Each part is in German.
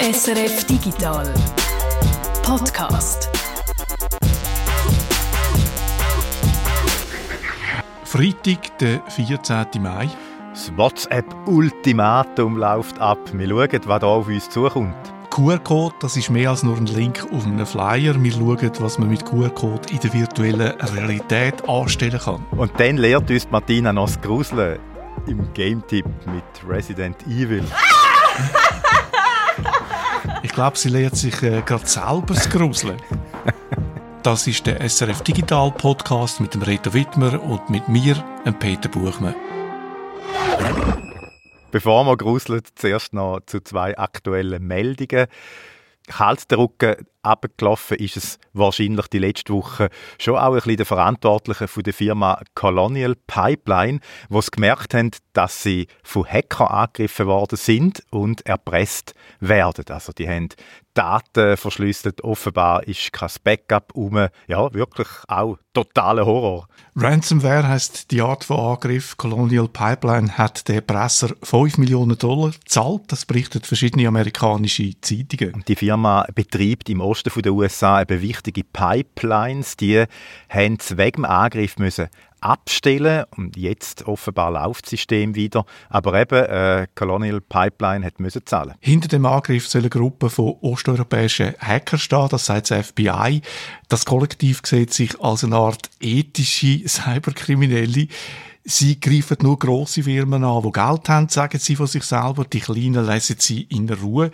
SRF Digital Podcast. Freitag, der 14. Mai. Das WhatsApp-Ultimatum läuft ab. Wir schauen, was hier auf uns zukommt. QR-Code, das ist mehr als nur ein Link auf einem Flyer. Wir schauen, was man mit QR-Code in der virtuellen Realität anstellen kann. Und dann lehrt uns Martina noch das Gruseln im Game-Tipp mit Resident Evil. Ich glaube, sie lehrt sich äh, gerade selber das Gruseln. Das ist der SRF Digital Podcast mit dem Reto Wittmer und mit mir, dem Peter Buchmann. Bevor wir gruseln, zuerst noch zu zwei aktuellen Meldungen. Kalt der Rücken abgelaufen ist es wahrscheinlich die letzte Woche schon auch ein bisschen der Verantwortliche von der Firma Colonial Pipeline, sie gemerkt haben, dass sie von Hacker angegriffen worden sind und erpresst werden. Also die haben Daten verschlüsselt. Offenbar ist kein Backup um. Ja, wirklich auch totaler Horror. Ransomware heißt die Art von Angriff. Colonial Pipeline hat der Presser 5 Millionen Dollar gezahlt. Das berichtet verschiedene amerikanische Zeitungen. Die Firma betreibt im Osten der USA eben wichtige Pipelines. Die haben wegen dem Angriff müssen abstellen und jetzt offenbar läuft das System wieder. Aber eben, äh, Colonial Pipeline hat müssen zahlen. Hinter dem Angriff soll eine Gruppe von osteuropäischen Hackern stehen, das sagt das FBI. Das Kollektiv sieht sich als eine Art ethische Cyberkriminelle. Sie greifen nur grosse Firmen an, die Geld haben, sagen sie von sich selber. Die kleinen lassen sie in Ruhe.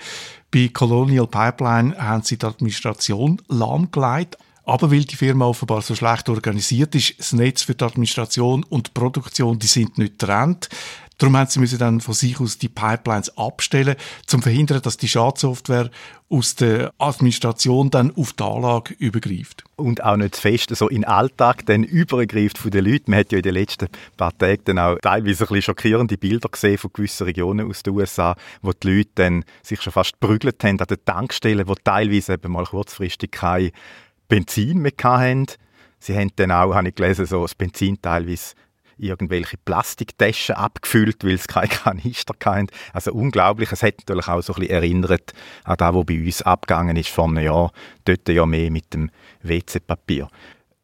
Bei Colonial Pipeline haben sie die Administration lahmgelegt. Aber weil die Firma offenbar so schlecht organisiert ist, das Netz für die Administration und die Produktion, die sind nicht getrennt. Darum haben sie dann von sich aus die Pipelines abstellen, zum verhindern, dass die Schadsoftware aus der Administration dann auf die Anlage übergreift. Und auch nicht zu fest so in den Alltag dann übergreift von den Leuten. Man hat ja in den letzten paar Tagen dann auch teilweise ein bisschen schockierende Bilder gesehen von gewissen Regionen aus den USA, wo die Leute dann sich schon fast prügelt haben an den Tankstellen, wo teilweise eben mal kurzfristig kein Benzin mehr hatten. Sie haben dann auch, habe ich gelesen, so das Benzin teilweise irgendwelche Plastiktaschen abgefüllt, weil es keine Kanister hatten. Also unglaublich. Es hat natürlich auch so ein bisschen erinnert an das, was bei uns abgegangen ist vor einem Jahr. Dort ja mehr mit dem WC-Papier.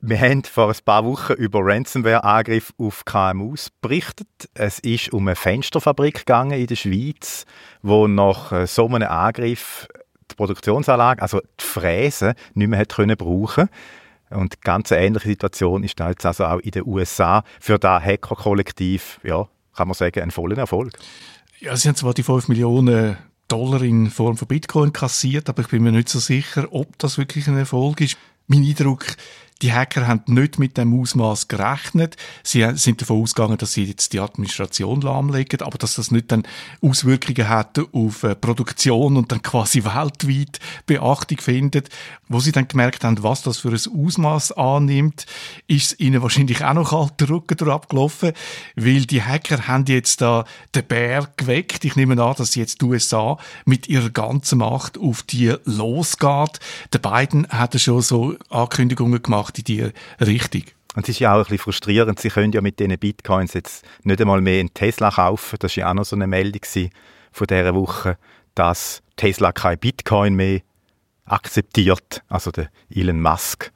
Wir haben vor ein paar Wochen über Ransomware-Angriff auf KMUs berichtet. Es ist um eine Fensterfabrik gegangen in der Schweiz, wo nach äh, so einem Angriff die Produktionsanlage, also die Fräse, nicht mehr hat können brauchen und ganz eine ähnliche Situation ist jetzt also auch in den USA für das Hacker-Kollektiv, ja, kann man sagen, ein voller Erfolg. Ja, sie haben zwar die 5 Millionen Dollar in Form von Bitcoin kassiert, aber ich bin mir nicht so sicher, ob das wirklich ein Erfolg ist. Mein Eindruck die Hacker haben nicht mit dem Ausmaß gerechnet. Sie sind davon ausgegangen, dass sie jetzt die Administration lahmlegen, aber dass das nicht dann Auswirkungen hat auf äh, Produktion und dann quasi weltweit Beachtung findet. Wo sie dann gemerkt haben, was das für ein Ausmaß annimmt, ist ihnen wahrscheinlich auch noch kalter Rücken durchabgelaufen, weil die Hacker haben jetzt da den Bär geweckt. Ich nehme an, dass jetzt die USA mit ihrer ganzen Macht auf die losgeht. Der Biden hat schon so Ankündigungen gemacht, macht in die Richtung. Und es ist ja auch ein bisschen frustrierend, sie können ja mit diesen Bitcoins jetzt nicht einmal mehr einen Tesla kaufen. Das war ja auch noch so eine Meldung von dieser Woche, dass Tesla kein Bitcoin mehr akzeptiert. Also der Elon Musk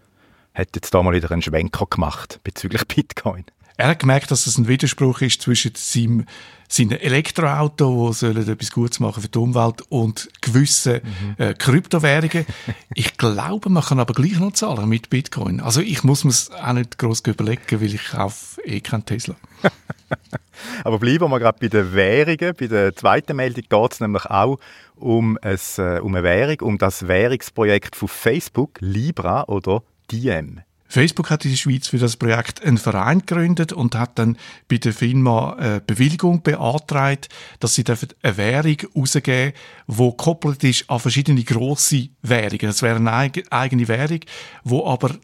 hat jetzt da mal wieder einen Schwenker gemacht bezüglich Bitcoin. Er hat gemerkt, dass es ein Widerspruch ist zwischen seinem, seinem Elektroauto, das etwas Gutes machen für die Umwelt, und gewissen mhm. äh, Kryptowährungen. ich glaube, man kann aber gleich noch zahlen mit Bitcoin. Also ich muss mir es auch nicht gross überlegen, weil ich kaufe eh keinen Tesla. aber bleiben wir gerade bei den Währungen. Bei der zweiten Meldung geht es nämlich auch um, ein, äh, um eine Währung, um das Währungsprojekt von Facebook, Libra oder Diem. Facebook hat in der Schweiz für das Projekt einen Verein gegründet und hat dann bei der Firma eine Bewilligung beantragt, dass sie eine Währung rausgeben die gekoppelt ist an verschiedene grosse Währungen. Das wäre eine eigene Währung, die aber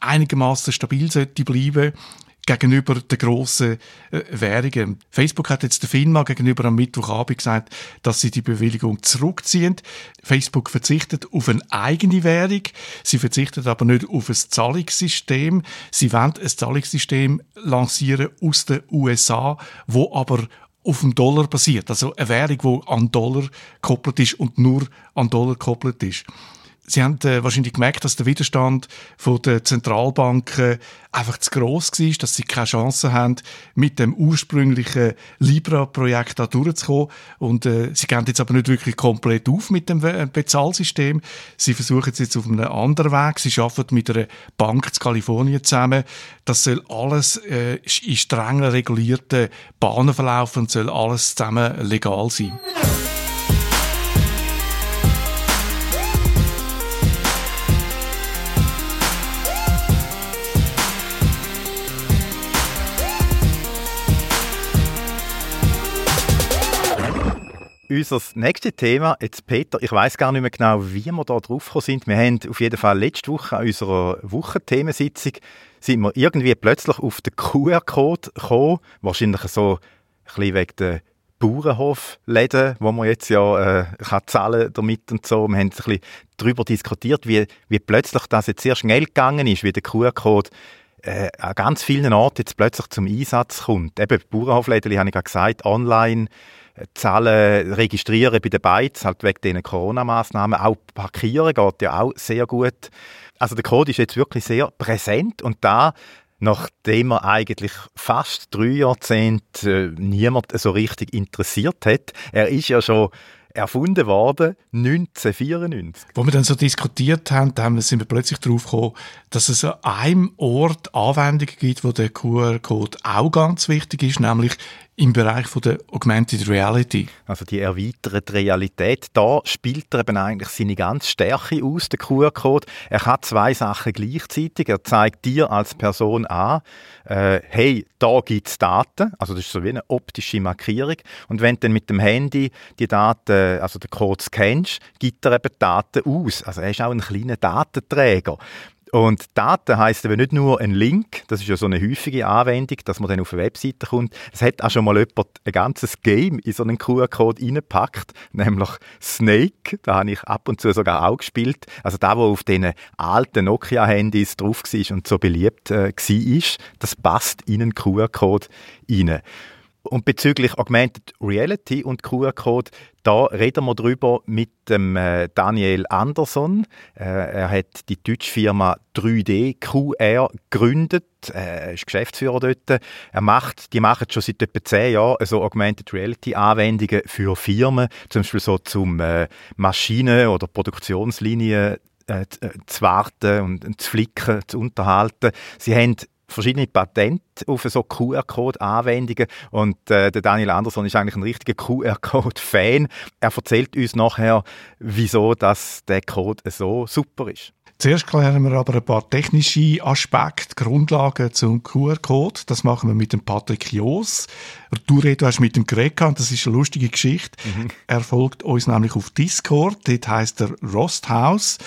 einigermaßen stabil sollte bleiben gegenüber den grossen äh, Währungen. Facebook hat jetzt der FINMA gegenüber am Mittwochabend gesagt, dass sie die Bewilligung zurückziehen. Facebook verzichtet auf eine eigene Währung. Sie verzichtet aber nicht auf ein Zahlungssystem. Sie wollen ein Zahlungssystem lancieren aus den USA, wo aber auf dem Dollar basiert. Also eine Währung, die an Dollar gekoppelt ist und nur an Dollar gekoppelt ist. Sie haben äh, wahrscheinlich gemerkt, dass der Widerstand von der Zentralbanken einfach zu gross war, dass sie keine Chance haben, mit dem ursprünglichen Libra-Projekt da durchzukommen. Und äh, sie gehen jetzt aber nicht wirklich komplett auf mit dem Bezahlsystem. Sie versuchen es jetzt auf einem anderen Weg. Sie arbeiten mit einer Bank in Kalifornien zusammen. Das soll alles äh, in streng regulierten Bahnen verlaufen und soll alles zusammen legal sein. Unser nächstes Thema, jetzt Peter, ich weiß gar nicht mehr genau, wie wir da drauf sind. Wir haben auf jeden Fall letzte Woche an unserer Wochenthemensitzung sind wir irgendwie plötzlich auf den QR-Code gekommen, wahrscheinlich so ein bisschen wegen der Bauernhofläden, wo man jetzt ja äh, kann zahlen damit und so. Wir haben ein bisschen darüber diskutiert, wie, wie plötzlich das jetzt sehr schnell gegangen ist, wie der QR-Code äh, an ganz vielen Orten jetzt plötzlich zum Einsatz kommt. Eben Bauernhofläden, habe ich ja gesagt, online Zahlen registrieren bei den Bytes, halt wegen diesen Corona-Massnahmen. Auch parkieren geht ja auch sehr gut. Also der Code ist jetzt wirklich sehr präsent und da nachdem er eigentlich fast drei Jahrzehnte äh, niemand so richtig interessiert hat. Er ist ja schon erfunden worden 1994. Wo wir dann so diskutiert haben, dann sind wir plötzlich darauf gekommen, dass es an einem Ort Anwendungen gibt, wo der QR-Code auch ganz wichtig ist, nämlich im Bereich von der Augmented Reality. Also die erweiterte Realität, da spielt er eben eigentlich seine ganze Stärke aus, der QR-Code. Er hat zwei Sachen gleichzeitig. Er zeigt dir als Person an, äh, hey, da gibt es Daten. Also das ist so wie eine optische Markierung. Und wenn du dann mit dem Handy die Daten, also den Code scannst, gibt er eben Daten aus. Also er ist auch ein kleiner Datenträger. Und Daten heisst eben nicht nur ein Link, das ist ja so eine häufige Anwendung, dass man dann auf eine Webseite kommt. Es hat auch schon mal jemand ein ganzes Game in so einen QR-Code reingepackt, nämlich Snake. Da habe ich ab und zu sogar auch gespielt. Also da, wo auf diesen alten Nokia-Handys drauf war und so beliebt äh, war, das passt in einen QR-Code rein. Und bezüglich Augmented Reality und QR-Code, da reden wir drüber mit dem äh, Daniel Anderson. Äh, er hat die deutsche Firma 3D QR gegründet. Er ist Geschäftsführer dort. Er macht, die machen schon seit etwa zehn Jahren so Augmented Reality Anwendungen für Firmen, zum Beispiel so zum äh, Maschinen- oder Produktionslinien zu warten und zu flicken, zu unterhalten. Sie haben verschiedene Patente auf so QR-Code-Anwendungen und äh, der Daniel Anderson ist eigentlich ein richtiger QR-Code-Fan. Er erzählt uns nachher, wieso das der Code so super ist. Zuerst klären wir aber ein paar technische Aspekte, Grundlagen zum QR-Code. Das machen wir mit dem Patrick Jos. Du, hast mit dem Greg gehabt, das ist eine lustige Geschichte. Mhm. Er folgt uns nämlich auf Discord, dort heißt er Rosthaus.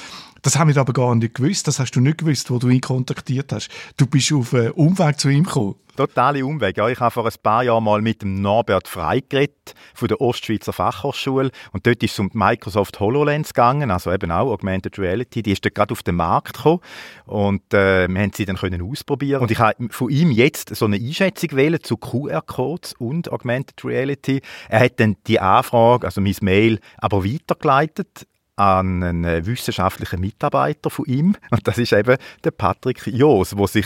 Das haben wir aber gar nicht gewusst. Das hast du nicht gewusst, wo du ihn kontaktiert hast. Du bist auf einen Umweg zu ihm gekommen. Totale Umweg. Ja, ich habe vor ein paar Jahren mal mit dem Norbert Frey geredet, von der Ostschweizer Fachhochschule. Und dort ist es um die Microsoft HoloLens gegangen, also eben auch Augmented Reality. Die ist dort gerade auf den Markt gekommen. Und äh, wir haben sie dann können ausprobieren. Und ich habe von ihm jetzt so eine Einschätzung wählen zu QR-Codes und Augmented Reality. Er hat dann die Anfrage, also mein Mail, aber weitergeleitet an einen wissenschaftlichen Mitarbeiter von ihm. Und das ist eben der Patrick Joos, der sich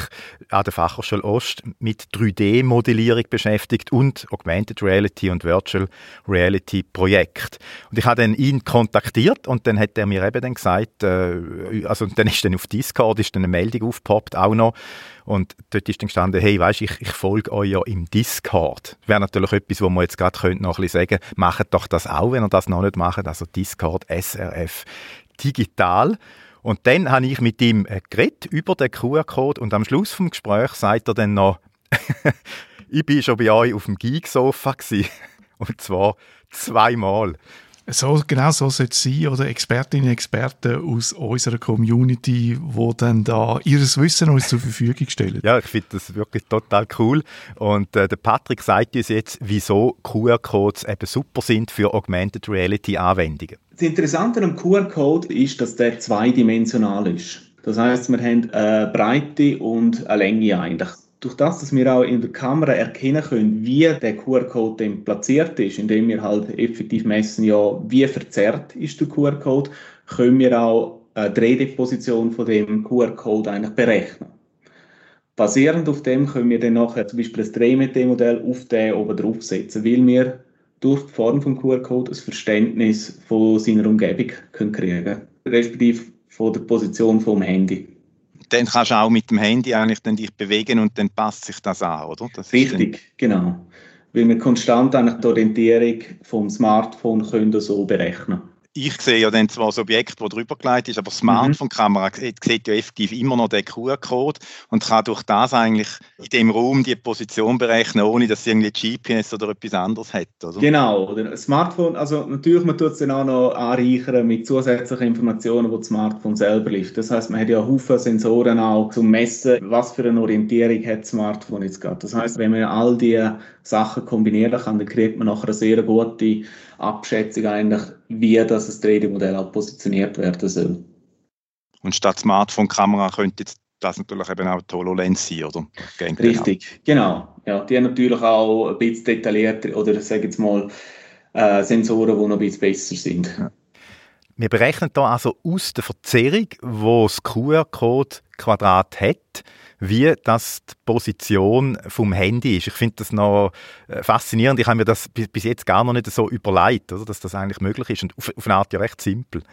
an der Fachhochschule Ost mit 3D-Modellierung beschäftigt und Augmented Reality und Virtual Reality Projekt. Und ich habe dann ihn kontaktiert und dann hat er mir eben dann gesagt, äh, also dann ist dann auf Discord ist dann eine Meldung aufgepoppt, auch noch, und dort ist dann gestanden, hey, weißt, ich, ich folge euch ja im Discord. Wäre natürlich etwas, wo man jetzt gerade noch ein bisschen sagen macht doch das auch, wenn ihr das noch nicht macht. Also Discord, SRF, digital. Und dann habe ich mit ihm äh, geredet über den QR-Code und am Schluss vom Gespräch sagt er dann noch, ich bin schon bei euch auf dem Geek-Sofa und zwar zweimal. So, genau so sollte es sein, oder Expertinnen und Experten aus unserer Community, die dann da ihres Wissen uns zur Verfügung stellen. Ja, ich finde das wirklich total cool. Und äh, der Patrick sagt uns jetzt, wieso QR-Codes eben super sind für Augmented Reality Anwendungen. Das Interessante am QR-Code ist, dass der zweidimensional ist. Das heißt, wir haben eine Breite und eine Länge eigentlich. Durch das, dass wir auch in der Kamera erkennen können, wie der QR-Code platziert ist, indem wir halt effektiv messen, ja, wie verzerrt ist der QR-Code, können wir auch eine Drehdeposition von dem QR-Code eigentlich berechnen. Basierend auf dem können wir dann nachher zum Beispiel ein 3D-Modell auf den oben draufsetzen, weil wir durch die Form vom QR-Code ein Verständnis von seiner Umgebung können kriegen respektive von der Position vom Handy. Dann kannst du auch mit dem Handy eigentlich dann dich bewegen und dann passt sich das an, oder? Das Richtig, genau. Weil wir konstant eigentlich die Orientierung vom Smartphone können so berechnen ich sehe ja dann zwar das Objekt, das drüber geleitet ist, aber die Smartphone-Kamera mhm. sieht ja effektiv immer noch den QR-Code und kann durch das eigentlich in dem Raum die Position berechnen, ohne dass sie irgendwie GPS oder etwas anderes hat, oder? Genau, oder Smartphone, also natürlich, man tut es dann auch noch anreichern mit zusätzlichen Informationen, die das Smartphone selber liefert. Das heißt, man hat ja Haufen Sensoren auch zum Messen, was für eine Orientierung hat das Smartphone jetzt gerade. Das heißt, wenn man all diese Sachen kombinieren kann, dann kriegt man nachher eine sehr gute Abschätzung eigentlich, wie das 3D-Modell auch positioniert werden soll. Und statt Smartphone-Kamera könnte jetzt das natürlich eben auch die HoloLens sein, oder? Richtig, genau. Ja, die haben natürlich auch ein bisschen detaillierter oder sagen jetzt mal äh, Sensoren, die noch ein bisschen besser sind. Ja. Wir berechnen hier also aus der Verzerrung, wo das QR-Code-Quadrat hat, wie das die Position vom Handy ist. Ich finde das noch äh, faszinierend. Ich habe mir das bis jetzt gar noch nicht so überlegt, oder, dass das eigentlich möglich ist und auf, auf eine Art ja recht simpel.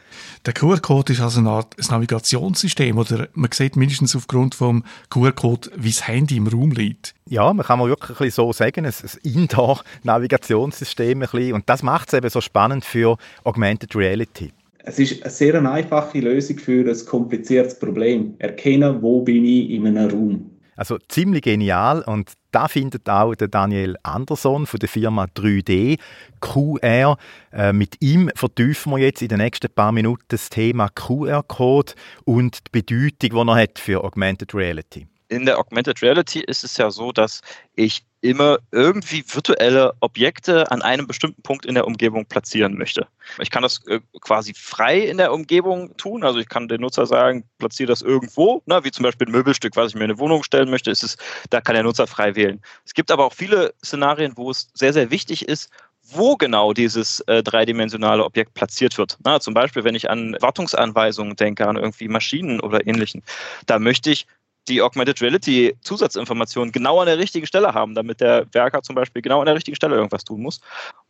Der QR-Code ist also eine Art ein Navigationssystem oder man sieht mindestens aufgrund vom QR-Code, wie das Handy im Raum liegt. Ja, man kann man wirklich so sagen, ein Indoor-Navigationssystem und das macht es eben so spannend für Augmented Reality. Es ist eine sehr einfache Lösung für ein kompliziertes Problem. Erkennen, wo bin ich in einem Raum. Also ziemlich genial und da findet auch der Daniel Anderson von der Firma 3D QR. Äh, mit ihm vertiefen wir jetzt in den nächsten paar Minuten das Thema QR-Code und die Bedeutung, die er hat für Augmented Reality in der Augmented Reality ist es ja so, dass ich immer irgendwie virtuelle Objekte an einem bestimmten Punkt in der Umgebung platzieren möchte. Ich kann das äh, quasi frei in der Umgebung tun. Also ich kann dem Nutzer sagen, platziere das irgendwo, ne, wie zum Beispiel ein Möbelstück, was ich mir in eine Wohnung stellen möchte, ist es, da kann der Nutzer frei wählen. Es gibt aber auch viele Szenarien, wo es sehr, sehr wichtig ist, wo genau dieses äh, dreidimensionale Objekt platziert wird. Na, zum Beispiel, wenn ich an Wartungsanweisungen denke, an irgendwie Maschinen oder ähnlichen, da möchte ich die Augmented Reality Zusatzinformationen genau an der richtigen Stelle haben, damit der Werker zum Beispiel genau an der richtigen Stelle irgendwas tun muss.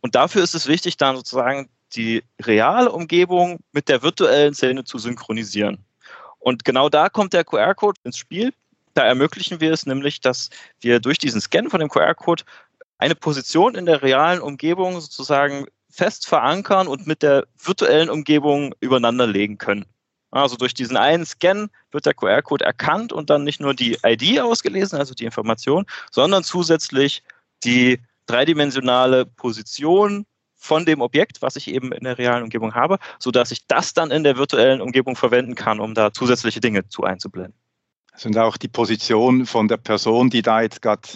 Und dafür ist es wichtig, dann sozusagen die reale Umgebung mit der virtuellen Szene zu synchronisieren. Und genau da kommt der QR-Code ins Spiel. Da ermöglichen wir es nämlich, dass wir durch diesen Scan von dem QR-Code eine Position in der realen Umgebung sozusagen fest verankern und mit der virtuellen Umgebung übereinander legen können. Also durch diesen einen Scan wird der QR-Code erkannt und dann nicht nur die ID ausgelesen, also die Information, sondern zusätzlich die dreidimensionale Position von dem Objekt, was ich eben in der realen Umgebung habe, sodass ich das dann in der virtuellen Umgebung verwenden kann, um da zusätzliche Dinge zu einzublenden. Und auch die Position von der Person, die da jetzt gerade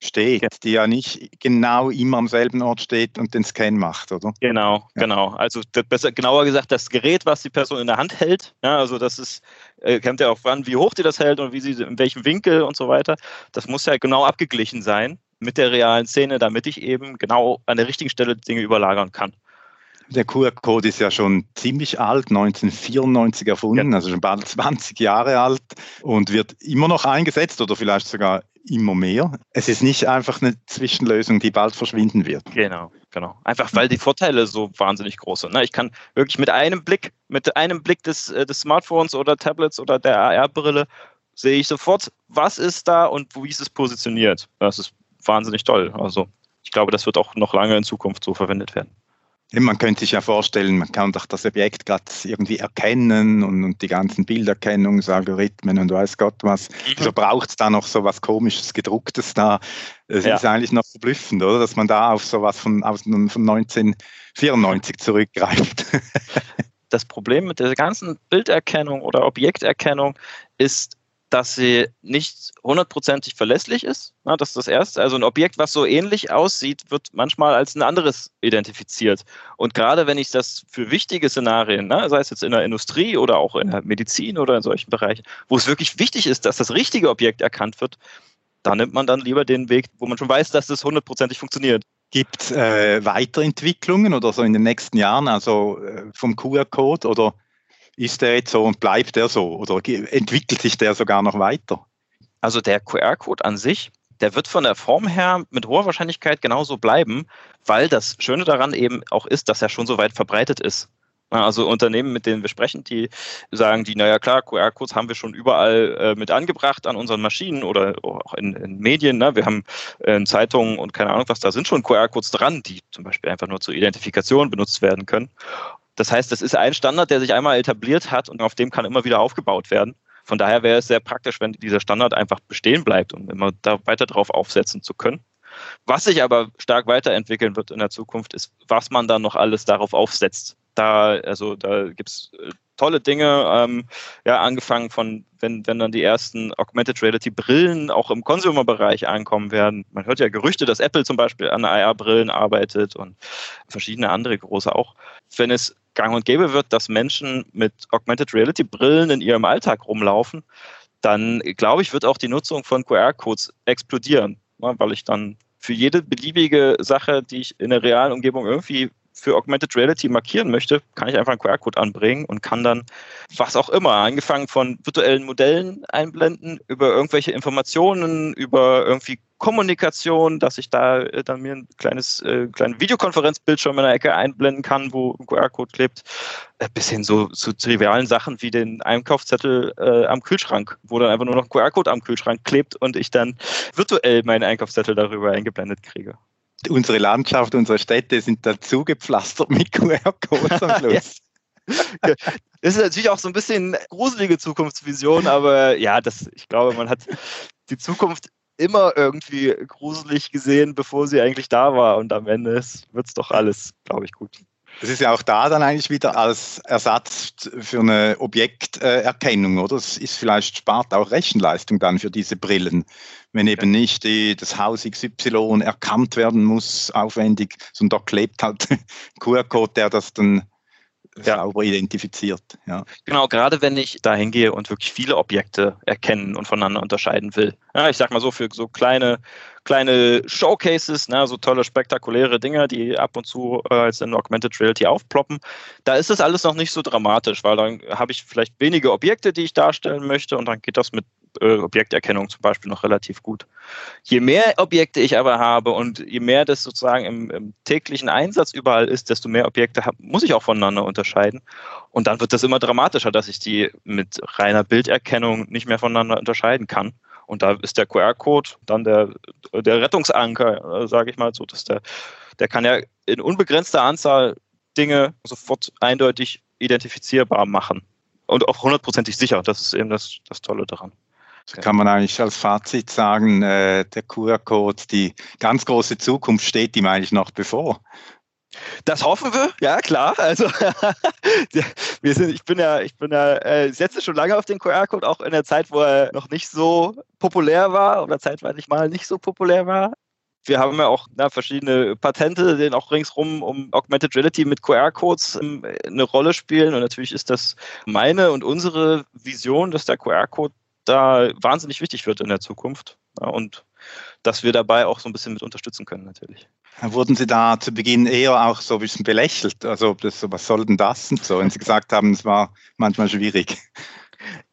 steht, ja. die ja nicht genau immer am selben Ort steht und den Scan macht, oder? Genau, ja. genau. Also besser, genauer gesagt, das Gerät, was die Person in der Hand hält, ja, also das ist, äh, kommt ja auch an, wie hoch die das hält und wie sie, in welchem Winkel und so weiter. Das muss ja genau abgeglichen sein mit der realen Szene, damit ich eben genau an der richtigen Stelle Dinge überlagern kann. Der QR-Code ist ja schon ziemlich alt, 1994 erfunden, ja. also schon bald 20 Jahre alt und wird immer noch eingesetzt oder vielleicht sogar immer mehr. Es ist nicht einfach eine Zwischenlösung, die bald verschwinden wird. Genau, genau. Einfach weil die Vorteile so wahnsinnig groß sind. Ne? Ich kann wirklich mit einem Blick, mit einem Blick des, äh, des Smartphones oder Tablets oder der AR-Brille sehe ich sofort, was ist da und wie ist es positioniert. Das ist wahnsinnig toll. Also ich glaube, das wird auch noch lange in Zukunft so verwendet werden. Man könnte sich ja vorstellen, man kann doch das Objekt gerade irgendwie erkennen und, und, die ganzen Bilderkennungsalgorithmen und weiß Gott was. Mhm. Also braucht es da noch so was komisches, gedrucktes da. Es ja. ist eigentlich noch verblüffend, oder? Dass man da auf sowas von, aus, von 1994 zurückgreift. das Problem mit der ganzen Bilderkennung oder Objekterkennung ist, dass sie nicht hundertprozentig verlässlich ist. Na, das ist das Erste. Also ein Objekt, was so ähnlich aussieht, wird manchmal als ein anderes identifiziert. Und gerade wenn ich das für wichtige Szenarien, na, sei es jetzt in der Industrie oder auch in der Medizin oder in solchen Bereichen, wo es wirklich wichtig ist, dass das richtige Objekt erkannt wird, da nimmt man dann lieber den Weg, wo man schon weiß, dass das hundertprozentig funktioniert. Gibt es äh, Weiterentwicklungen oder so in den nächsten Jahren, also äh, vom QR-Code oder ist der jetzt so und bleibt der so oder entwickelt sich der sogar noch weiter? Also der QR-Code an sich, der wird von der Form her mit hoher Wahrscheinlichkeit genauso bleiben, weil das Schöne daran eben auch ist, dass er schon so weit verbreitet ist. Also Unternehmen, mit denen wir sprechen, die sagen, die, naja klar, QR-Codes haben wir schon überall äh, mit angebracht an unseren Maschinen oder auch in, in Medien. Ne? Wir haben äh, in Zeitungen und keine Ahnung was, da sind schon QR-Codes dran, die zum Beispiel einfach nur zur Identifikation benutzt werden können. Das heißt, das ist ein Standard, der sich einmal etabliert hat und auf dem kann immer wieder aufgebaut werden. Von daher wäre es sehr praktisch, wenn dieser Standard einfach bestehen bleibt, um immer da weiter drauf aufsetzen zu können. Was sich aber stark weiterentwickeln wird in der Zukunft, ist, was man dann noch alles darauf aufsetzt da, also da gibt es äh, tolle Dinge, ähm, ja, angefangen von, wenn, wenn dann die ersten Augmented Reality Brillen auch im Consumer-Bereich ankommen werden. Man hört ja Gerüchte, dass Apple zum Beispiel an AR-Brillen arbeitet und verschiedene andere große auch. Wenn es gang und gäbe wird, dass Menschen mit Augmented Reality Brillen in ihrem Alltag rumlaufen, dann glaube ich, wird auch die Nutzung von QR-Codes explodieren, ne, weil ich dann für jede beliebige Sache, die ich in der realen Umgebung irgendwie für Augmented Reality markieren möchte, kann ich einfach einen QR-Code anbringen und kann dann was auch immer, angefangen von virtuellen Modellen einblenden, über irgendwelche Informationen, über irgendwie Kommunikation, dass ich da äh, dann mir ein kleines äh, kleinen Videokonferenzbildschirm in der Ecke einblenden kann, wo ein QR-Code klebt, äh, bis hin so zu trivialen Sachen wie den Einkaufszettel äh, am Kühlschrank, wo dann einfach nur noch ein QR-Code am Kühlschrank klebt und ich dann virtuell meinen Einkaufszettel darüber eingeblendet kriege unsere Landschaft, unsere Städte sind dazu gepflastert mit QR-Codes am Schluss. Das ist natürlich auch so ein bisschen gruselige Zukunftsvision, aber ja, das, ich glaube, man hat die Zukunft immer irgendwie gruselig gesehen, bevor sie eigentlich da war. Und am Ende wird es doch alles, glaube ich, gut. Das ist ja auch da dann eigentlich wieder als Ersatz für eine Objekterkennung, oder? Das ist vielleicht spart auch Rechenleistung dann für diese Brillen, wenn eben nicht die, das Haus XY erkannt werden muss, aufwendig, sondern da klebt halt QR-Code, der das dann ja. sauber identifiziert. Ja. Genau, gerade wenn ich da hingehe und wirklich viele Objekte erkennen und voneinander unterscheiden will. Ja, ich sag mal so, für so kleine, kleine Showcases, ne, so tolle, spektakuläre Dinge, die ab und zu äh, als in Augmented Reality aufploppen, da ist das alles noch nicht so dramatisch, weil dann habe ich vielleicht wenige Objekte, die ich darstellen möchte und dann geht das mit äh, Objekterkennung zum Beispiel noch relativ gut. Je mehr Objekte ich aber habe und je mehr das sozusagen im, im täglichen Einsatz überall ist, desto mehr Objekte hab, muss ich auch voneinander unterscheiden. Und dann wird das immer dramatischer, dass ich die mit reiner Bilderkennung nicht mehr voneinander unterscheiden kann. Und da ist der QR-Code dann der, der Rettungsanker, äh, sage ich mal so, dass der, der kann ja in unbegrenzter Anzahl Dinge sofort eindeutig identifizierbar machen und auch hundertprozentig sicher. Das ist eben das, das Tolle daran kann man eigentlich als Fazit sagen, äh, der QR-Code, die ganz große Zukunft steht ihm eigentlich noch bevor. Das hoffen wir, ja klar. Also wir sind, ich bin ja, ich bin ja, äh, setze schon lange auf den QR-Code, auch in der Zeit, wo er noch nicht so populär war oder zeitweilig mal nicht so populär war. Wir haben ja auch na, verschiedene Patente, die auch ringsrum um Augmented Reality mit QR-Codes ähm, eine Rolle spielen. Und natürlich ist das meine und unsere Vision, dass der QR-Code da wahnsinnig wichtig wird in der Zukunft. Ja, und dass wir dabei auch so ein bisschen mit unterstützen können, natürlich. Wurden Sie da zu Beginn eher auch so ein bisschen belächelt? Also, das, was soll denn das und so? Wenn Sie gesagt haben, es war manchmal schwierig.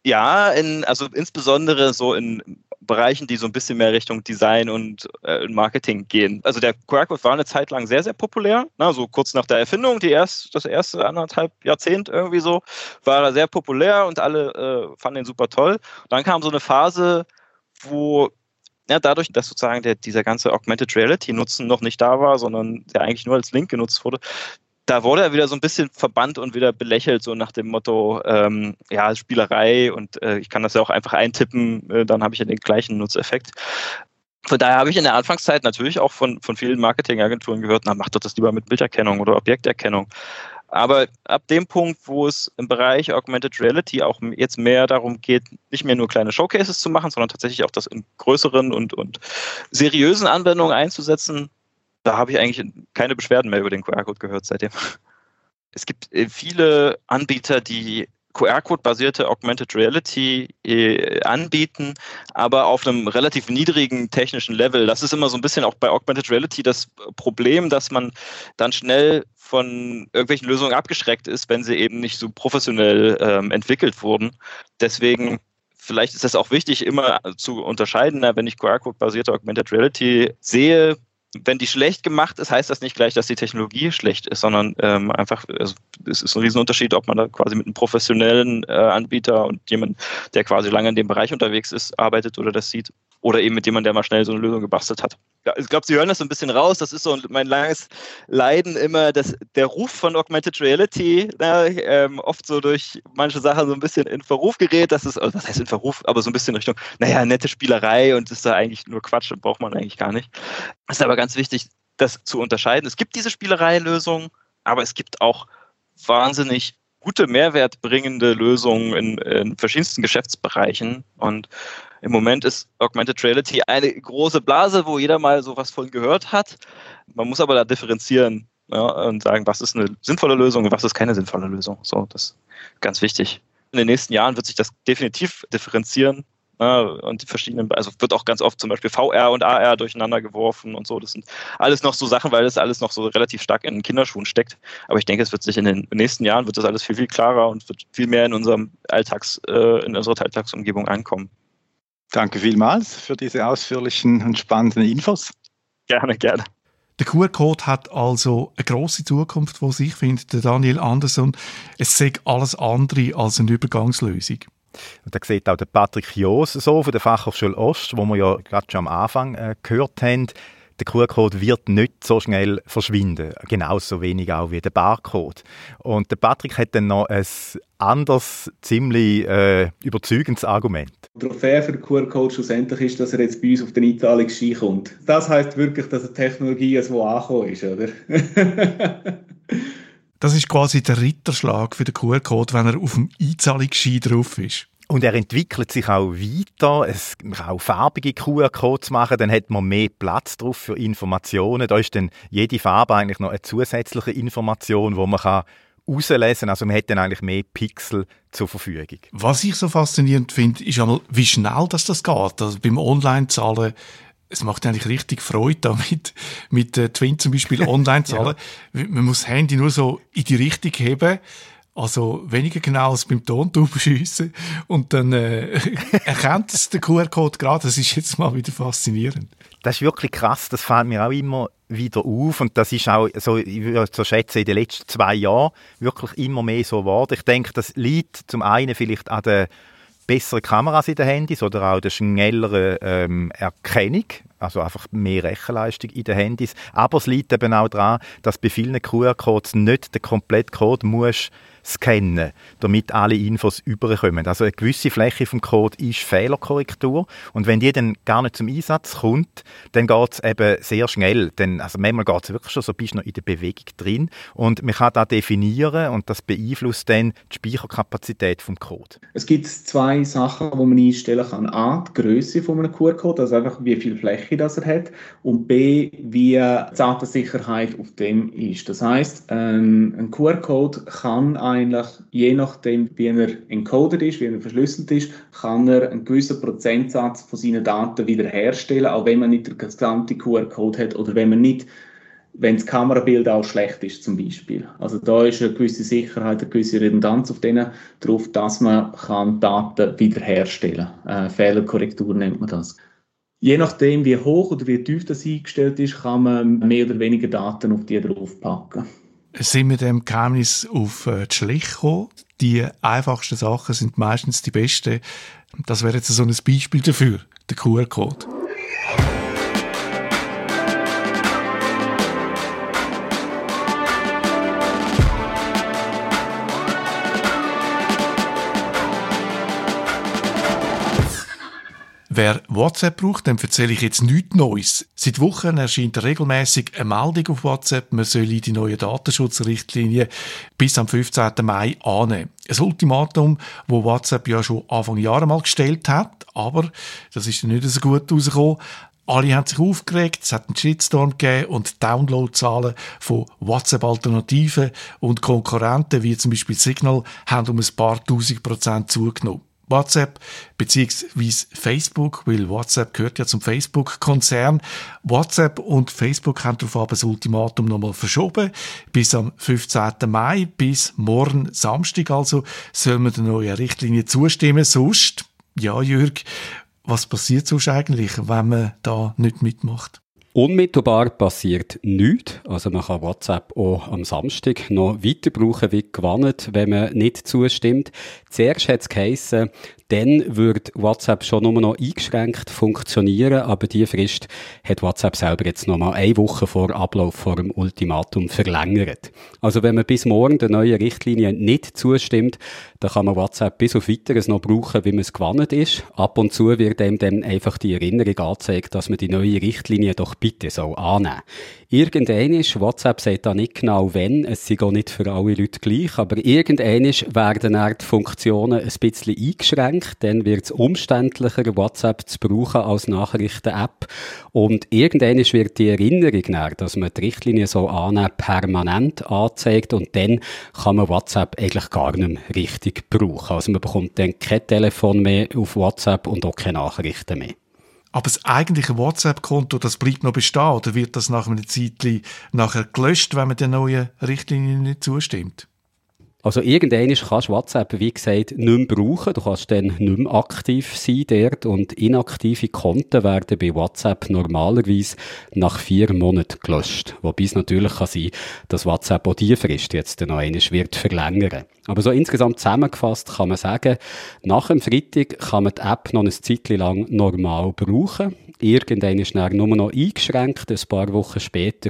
Ja, in, also insbesondere so in Bereichen, die so ein bisschen mehr Richtung Design und äh, Marketing gehen. Also der QR-Code war eine Zeit lang sehr, sehr populär. Na, so kurz nach der Erfindung, die erst, das erste anderthalb Jahrzehnt irgendwie so, war er sehr populär und alle äh, fanden ihn super toll. dann kam so eine Phase, wo ja, dadurch, dass sozusagen der, dieser ganze Augmented Reality Nutzen noch nicht da war, sondern der eigentlich nur als Link genutzt wurde, da wurde er wieder so ein bisschen verbannt und wieder belächelt, so nach dem Motto, ähm, ja, Spielerei und äh, ich kann das ja auch einfach eintippen, äh, dann habe ich ja den gleichen Nutzeffekt. Von daher habe ich in der Anfangszeit natürlich auch von, von vielen Marketingagenturen gehört, na, mach doch das lieber mit Bilderkennung oder Objekterkennung. Aber ab dem Punkt, wo es im Bereich Augmented Reality auch jetzt mehr darum geht, nicht mehr nur kleine Showcases zu machen, sondern tatsächlich auch das in größeren und, und seriösen Anwendungen einzusetzen, da habe ich eigentlich keine Beschwerden mehr über den QR-Code gehört seitdem. Es gibt äh, viele Anbieter, die QR-Code-basierte Augmented Reality äh, anbieten, aber auf einem relativ niedrigen technischen Level. Das ist immer so ein bisschen auch bei Augmented Reality das Problem, dass man dann schnell von irgendwelchen Lösungen abgeschreckt ist, wenn sie eben nicht so professionell ähm, entwickelt wurden. Deswegen vielleicht ist es auch wichtig, immer zu unterscheiden, wenn ich QR-Code-basierte Augmented Reality sehe, wenn die schlecht gemacht ist, heißt das nicht gleich, dass die Technologie schlecht ist, sondern ähm, einfach, also, es ist ein Riesenunterschied, ob man da quasi mit einem professionellen äh, Anbieter und jemand, der quasi lange in dem Bereich unterwegs ist, arbeitet oder das sieht. Oder eben mit jemandem, der mal schnell so eine Lösung gebastelt hat. Ja, ich glaube, Sie hören das so ein bisschen raus. Das ist so mein langes Leiden immer, dass der Ruf von Augmented Reality na, ähm, oft so durch manche Sachen so ein bisschen in Verruf gerät. Das ist, also was heißt in Verruf, aber so ein bisschen Richtung, naja, nette Spielerei und ist da eigentlich nur Quatsch und braucht man eigentlich gar nicht. Das ist aber ganz wichtig, das zu unterscheiden. Es gibt diese Spielerei-Lösungen, aber es gibt auch wahnsinnig gute mehrwertbringende Lösungen in, in verschiedensten Geschäftsbereichen. Und im Moment ist Augmented Reality eine große Blase, wo jeder mal sowas von gehört hat. Man muss aber da differenzieren ja, und sagen, was ist eine sinnvolle Lösung und was ist keine sinnvolle Lösung. So, das ist ganz wichtig. In den nächsten Jahren wird sich das definitiv differenzieren. Ja, und die verschiedenen, also wird auch ganz oft zum Beispiel VR und AR durcheinander geworfen und so. Das sind alles noch so Sachen, weil das alles noch so relativ stark in den Kinderschuhen steckt. Aber ich denke, es wird sich in den nächsten Jahren wird das alles viel, viel klarer und wird viel mehr in unserem Alltags, äh, in unserer Alltagsumgebung ankommen. Danke vielmals für diese ausführlichen und spannenden Infos. Gerne, gerne. Der QR-Code hat also eine große Zukunft, wo sich findet, der Daniel Anderson. Es sagt alles andere als eine Übergangslösung. Und da sieht auch der Patrick Joos so von der Fachhochschule Ost, wo wir ja gerade schon am Anfang äh, gehört haben, der QR-Code wird nicht so schnell verschwinden. Genauso wenig auch wie der Barcode. Und der Patrick hat dann noch ein anderes, ziemlich äh, überzeugendes Argument. Die Trophäe für den QR-Code schlussendlich ist, dass er jetzt bei uns auf den Einzahlungsschein kommt. Das heißt wirklich, dass die Technologie so angekommen ist, oder? das ist quasi der Ritterschlag für den QR-Code, wenn er auf dem Einzahlungsschein drauf ist. Und er entwickelt sich auch weiter. Es kann auch farbige QR-Codes machen, dann hat man mehr Platz drauf für Informationen. Da ist dann jede Farbe eigentlich noch eine zusätzliche Information, wo man kann rauslesen. Also man hat dann eigentlich mehr Pixel zur Verfügung. Was ich so faszinierend finde, ist einmal, wie schnell das, das geht. Also beim Online-Zahlen es macht eigentlich richtig Freude, damit mit äh, Twin zum Beispiel online zahlen. ja. Man muss das Handy nur so in die Richtung heben also weniger genau als beim Tontaubenschiessen. Und dann äh, erkennt es der QR-Code gerade. Das ist jetzt mal wieder faszinierend. Das ist wirklich krass. Das fällt mir auch immer wieder auf. Und das ist auch, so, ich würde so schätzen, in den letzten zwei Jahren wirklich immer mehr so geworden. Ich denke, das liegt zum einen vielleicht an der besseren Kameras in den Handys oder auch der schnelleren ähm, Erkennung, also einfach mehr Rechenleistung in den Handys. Aber es liegt eben auch daran, dass bei vielen QR-Codes nicht der komplette Code muss scannen, damit alle Infos überkommen. Also eine gewisse Fläche vom Code ist Fehlerkorrektur und wenn die dann gar nicht zum Einsatz kommt, dann geht es eben sehr schnell. Denn, also manchmal geht es wirklich schon so, bist du noch in der Bewegung drin und man kann das definieren und das beeinflusst dann die Speicherkapazität vom Code. Es gibt zwei Sachen, die man einstellen kann. A, die Größe von einem QR-Code, also einfach wie viel Fläche das er hat und B, wie die Datensicherheit auf dem ist. Das heißt, ein, ein QR-Code kann eigentlich, je nachdem, wie er encoded ist, wie er verschlüsselt ist, kann er einen gewissen Prozentsatz von seinen Daten wiederherstellen, auch wenn man nicht den gesamten QR-Code hat oder wenn man nicht wenn das Kamerabild auch schlecht ist zum Beispiel. Also da ist eine gewisse Sicherheit, eine gewisse Redundanz auf denen drauf, dass man kann Daten wiederherstellen kann. Äh, Fehlerkorrektur nennt man das. Je nachdem, wie hoch oder wie tief das eingestellt ist, kann man mehr oder weniger Daten auf die draufpacken sind wir dem Geheimnis auf äh, die Schliche gekommen. Die einfachsten Sachen sind meistens die besten. Das wäre jetzt so ein Beispiel dafür, der QR-Code. Wer WhatsApp braucht, dem erzähle ich jetzt nichts Neues. Seit Wochen erscheint regelmäßig eine Meldung auf WhatsApp, man solle die neuen Datenschutzrichtlinien bis am 15. Mai annehmen. Ein Ultimatum, wo WhatsApp ja schon Anfang Jahre mal gestellt hat, aber das ist nicht so gut rausgekommen. Alle haben sich aufgeregt, es hat einen Shitstorm gegeben und Downloadzahlen von WhatsApp-Alternativen und Konkurrenten, wie zum Beispiel Signal, haben um ein paar tausend Prozent zugenommen. WhatsApp beziehungsweise Facebook, weil WhatsApp gehört ja zum Facebook-Konzern. WhatsApp und Facebook haben darauf das Ultimatum nochmal verschoben bis am 15. Mai, bis morgen Samstag also soll man der neuen Richtlinie zustimmen. Sonst, ja Jürg, was passiert sonst eigentlich, wenn man da nicht mitmacht? Unmittelbar passiert nichts. Also man kann WhatsApp auch am Samstag noch weiter brauchen wie gewannet, wenn man nicht zustimmt. Zuerst hat es geheissen, dann würde WhatsApp schon nur noch eingeschränkt funktionieren, aber die Frist hat WhatsApp selber jetzt noch mal eine Woche vor Ablauf vor dem Ultimatum verlängert. Also wenn man bis morgen der neuen Richtlinie nicht zustimmt, dann kann man WhatsApp bis auf weiteres noch brauchen, wie man es gewandt ist. Ab und zu wird einem dann einfach die Erinnerung angezeigt, dass man die neue Richtlinie doch bitte soll annehmen. Irgendein ist, WhatsApp sagt da nicht genau wenn, es sind auch nicht für alle Leute gleich, aber irgendein werden dann die Funktionen ein bisschen eingeschränkt, dann wird es umständlicher, WhatsApp zu brauchen als Nachrichten-App und irgendein wird die Erinnerung näher, dass man die Richtlinie so annehmen, permanent anzeigt und dann kann man WhatsApp eigentlich gar nicht mehr richtig brauchen. Also man bekommt dann kein Telefon mehr auf WhatsApp und auch keine Nachrichten mehr. Aber das eigentliche WhatsApp-Konto, das bleibt noch bestehen oder wird das nach einer Zeit nachher gelöscht, wenn man der neuen Richtlinie nicht zustimmt? Also irgendwann kannst WhatsApp, wie gesagt, nicht mehr brauchen. Du kannst dann nicht mehr aktiv sein dort und inaktive Konten werden bei WhatsApp normalerweise nach vier Monaten gelöscht. Wobei es natürlich kann sein, dass WhatsApp auch die Frist jetzt noch einmal wird verlängern. Aber so insgesamt zusammengefasst kann man sagen, nach dem Freitag kann man die App noch eine Zeit lang normal brauchen. Irgendwann ist dann nur noch eingeschränkt, ein paar Wochen später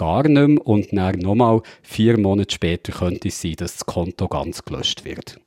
gar nicht mehr und dann nochmal vier Monate später könnte es sein, dass das Konto ganz gelöscht wird.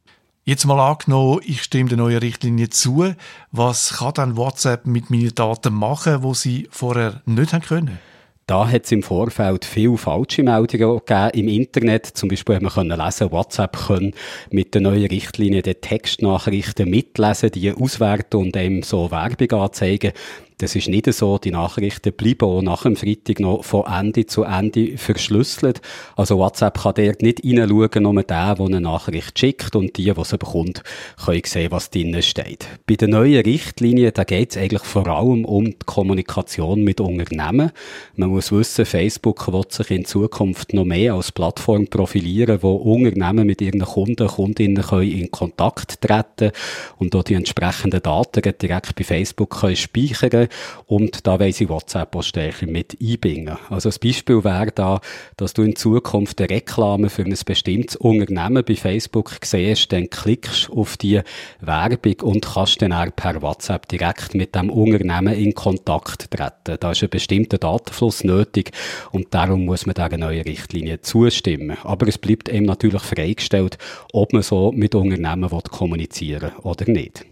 Jetzt mal angenommen, ich stimme der neuen Richtlinie zu. Was kann dann WhatsApp mit meinen Daten machen, wo sie vorher nicht haben können? Da hat es im Vorfeld viele falsche Meldungen gegeben im Internet. Zum Beispiel haben wir können lesen, WhatsApp können mit der neuen Richtlinie die Textnachrichten mitlesen, die auswerten und einem so Werbung anzeigen. Das ist nicht so. Die Nachrichten bleiben auch nach dem Freitag noch von Ende zu Ende verschlüsselt. Also WhatsApp kann dort nicht reinschauen, nur der, der eine Nachricht schickt und die, die sie bekommt, können sehen, was drinnen steht. Bei der neuen Richtlinie, da geht es eigentlich vor allem um die Kommunikation mit Unternehmen. Man muss wissen, Facebook wird sich in Zukunft noch mehr als Plattform profilieren, wo Unternehmen mit ihren Kunden, Kundinnen können in Kontakt treten und dort die entsprechenden Daten direkt bei Facebook können speichern und da weiss ich WhatsApp auch stärker mit einbinden. Also ein Beispiel wäre da, dass du in Zukunft eine Reklame für ein bestimmtes Unternehmen bei Facebook siehst, dann klickst auf die Werbung und kannst dann auch per WhatsApp direkt mit dem Unternehmen in Kontakt treten. Da ist ein bestimmter Datenfluss nötig und darum muss man dieser neuen Richtlinie zustimmen. Aber es bleibt eben natürlich freigestellt, ob man so mit Unternehmen kommunizieren will oder nicht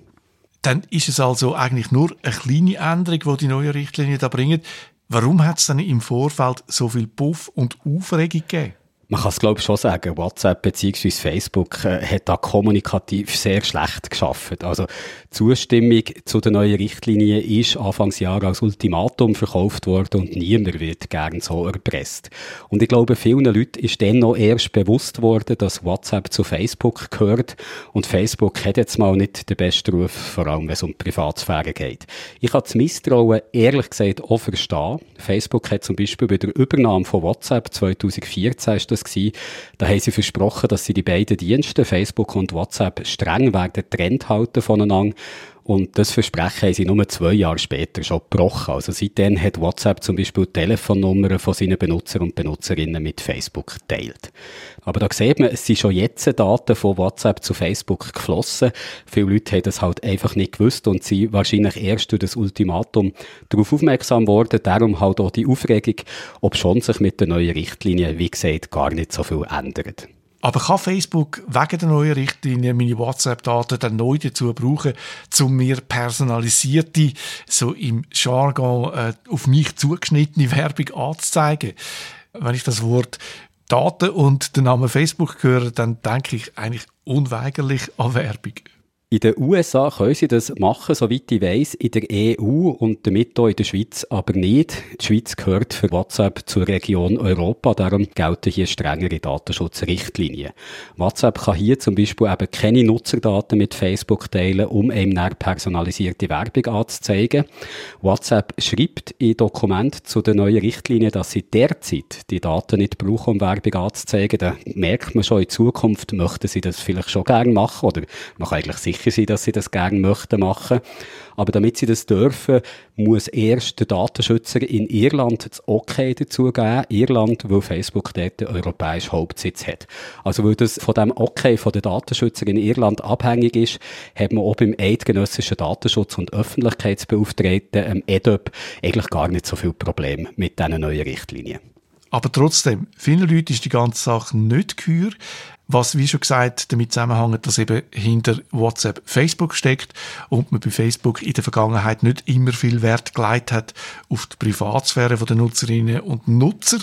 dann ist es also eigentlich nur eine kleine Änderung, die die neue Richtlinie da bringt. Warum hat es dann im Vorfeld so viel Puff und Aufregung gegeben? man kann es glaube ich schon sagen, WhatsApp bzw. Facebook äh, hat da kommunikativ sehr schlecht geschafft. Also Zustimmung zu der neuen Richtlinie ist Anfangsjahr als Ultimatum verkauft worden und niemand wird gern so erpresst. Und ich glaube, vielen Leuten ist dann noch erst bewusst worden, dass WhatsApp zu Facebook gehört und Facebook hat jetzt mal nicht den besten Ruf, vor allem wenn es um Privatsphäre geht. Ich habe das Misstrauen ehrlich gesagt auch verstehen. Facebook hat zum Beispiel bei der Übernahme von WhatsApp 2014 ist das gewesen. Da haben sie versprochen, dass sie die beiden Dienste, Facebook und WhatsApp, streng werden getrennt halten voneinander. Und das Versprechen haben sie nur zwei Jahre später schon gebrochen. Also seitdem hat WhatsApp zum Beispiel Telefonnummern von seinen Benutzer und Benutzerinnen mit Facebook geteilt. Aber da sieht man, es sind schon jetzt Daten von WhatsApp zu Facebook geflossen. Viele Leute haben das halt einfach nicht gewusst und sind wahrscheinlich erst durch das Ultimatum darauf aufmerksam worden. Darum halt auch die Aufregung, ob schon sich mit der neuen Richtlinie, wie gesagt, gar nicht so viel ändert. Aber kann Facebook wegen der neuen Richtlinie meine WhatsApp-Daten dann neu dazu brauchen, um mir personalisierte, so im Jargon äh, auf mich zugeschnittene Werbung anzuzeigen? Wenn ich das Wort Daten und den Namen Facebook höre, dann denke ich eigentlich unweigerlich an Werbung. In den USA können sie das machen, soweit ich weiss, in der EU und damit auch in der Schweiz aber nicht. Die Schweiz gehört für WhatsApp zur Region Europa, darum gelten hier strengere Datenschutzrichtlinien. WhatsApp kann hier zum Beispiel eben keine Nutzerdaten mit Facebook teilen, um einem näher personalisierte Werbung anzuzeigen. WhatsApp schreibt in Dokument zu den neuen Richtlinien, dass sie derzeit die Daten nicht brauchen, um Werbung anzuzeigen. Da merkt man schon, in Zukunft möchten sie das vielleicht schon gerne machen oder man kann eigentlich sicher sicher sein, dass sie das gerne möchten machen. Aber damit sie das dürfen, muss erst der Datenschützer in Irland das Okay dazu geben. Irland, wo Facebook dort den europäischen Hauptsitz hat. Also, weil das von dem Okay von der Datenschützer in Irland abhängig ist, hat man auch beim eidgenössischen Datenschutz- und Öffentlichkeitsbeauftragten, ähm, EDOP, eigentlich gar nicht so viel Probleme mit diesen neuen Richtlinien. Aber trotzdem, vielen Leuten ist die ganze Sache nicht gehör. Was, wie schon gesagt, damit zusammenhängt, dass eben hinter WhatsApp Facebook steckt und man bei Facebook in der Vergangenheit nicht immer viel Wert gelegt hat auf die Privatsphäre der Nutzerinnen und Nutzer.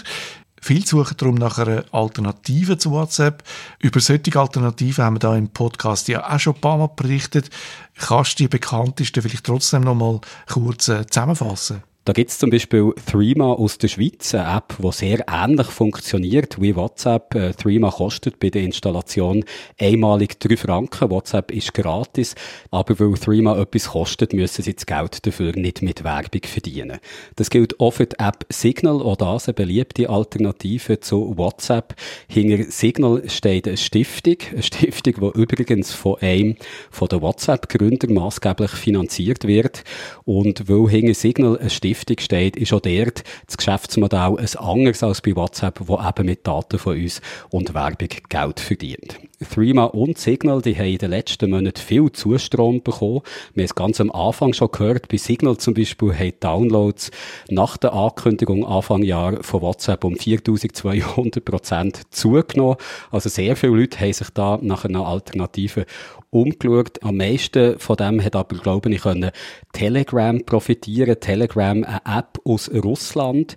Viel suchen darum nach einer Alternative zu WhatsApp. Über solche Alternativen haben wir da im Podcast ja auch schon ein paar Mal berichtet. Kannst du die bekanntesten vielleicht trotzdem noch mal kurz äh, zusammenfassen? Da gibt es zum Beispiel Threema aus der Schweiz, eine App, die sehr ähnlich funktioniert wie WhatsApp. Äh, Threema kostet bei der Installation einmalig 3 Franken. WhatsApp ist gratis. Aber weil Threema etwas kostet, müssen sie das Geld dafür nicht mit Werbung verdienen. Das gilt auch für die App Signal, auch das eine beliebte Alternative zu WhatsApp. Hinter Signal steht eine Stiftung. Eine Stiftung, die übrigens von einem von den WhatsApp-Gründern maßgeblich finanziert wird. Und weil hinter Signal eine Stiftung Stiftung steht, ist auch dort das Geschäftsmodell ein anderes als bei WhatsApp, wo eben mit Daten von uns und Werbung Geld verdient. Threema und Signal, die haben in den letzten Monaten viel Zustrom bekommen. Wir haben es ganz am Anfang schon gehört. Bei Signal zum Beispiel haben Downloads nach der Ankündigung Anfang Jahr von WhatsApp um 4200 Prozent zugenommen. Also sehr viele Leute haben sich da nach einer Alternative umgeschaut. Am meisten von dem hat aber, glaube ich, können Telegram profitieren. Telegram, eine App aus Russland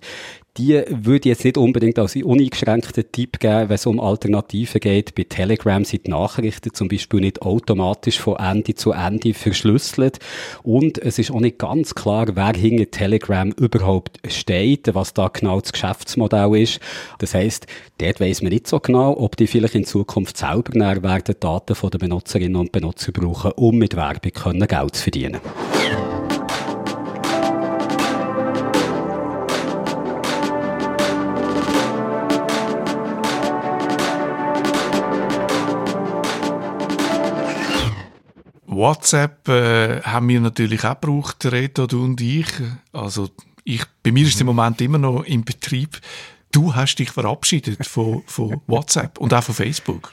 die würde jetzt nicht unbedingt als uneingeschränkten Tipp geben, wenn es um Alternativen geht. Bei Telegram sind die Nachrichten zum Beispiel nicht automatisch von Ende zu Ende verschlüsselt. Und es ist auch nicht ganz klar, wer hinter Telegram überhaupt steht, was da genau das Geschäftsmodell ist. Das heisst, dort weiss man nicht so genau, ob die vielleicht in Zukunft selber werden Daten den Benutzerinnen und Benutzer brauchen, um mit Werbung Geld zu verdienen. WhatsApp äh, haben wir natürlich auch gebraucht, Reto, du und ich. Also ich, bei mir ist es im Moment immer noch im Betrieb. Du hast dich verabschiedet von, von WhatsApp und auch von Facebook.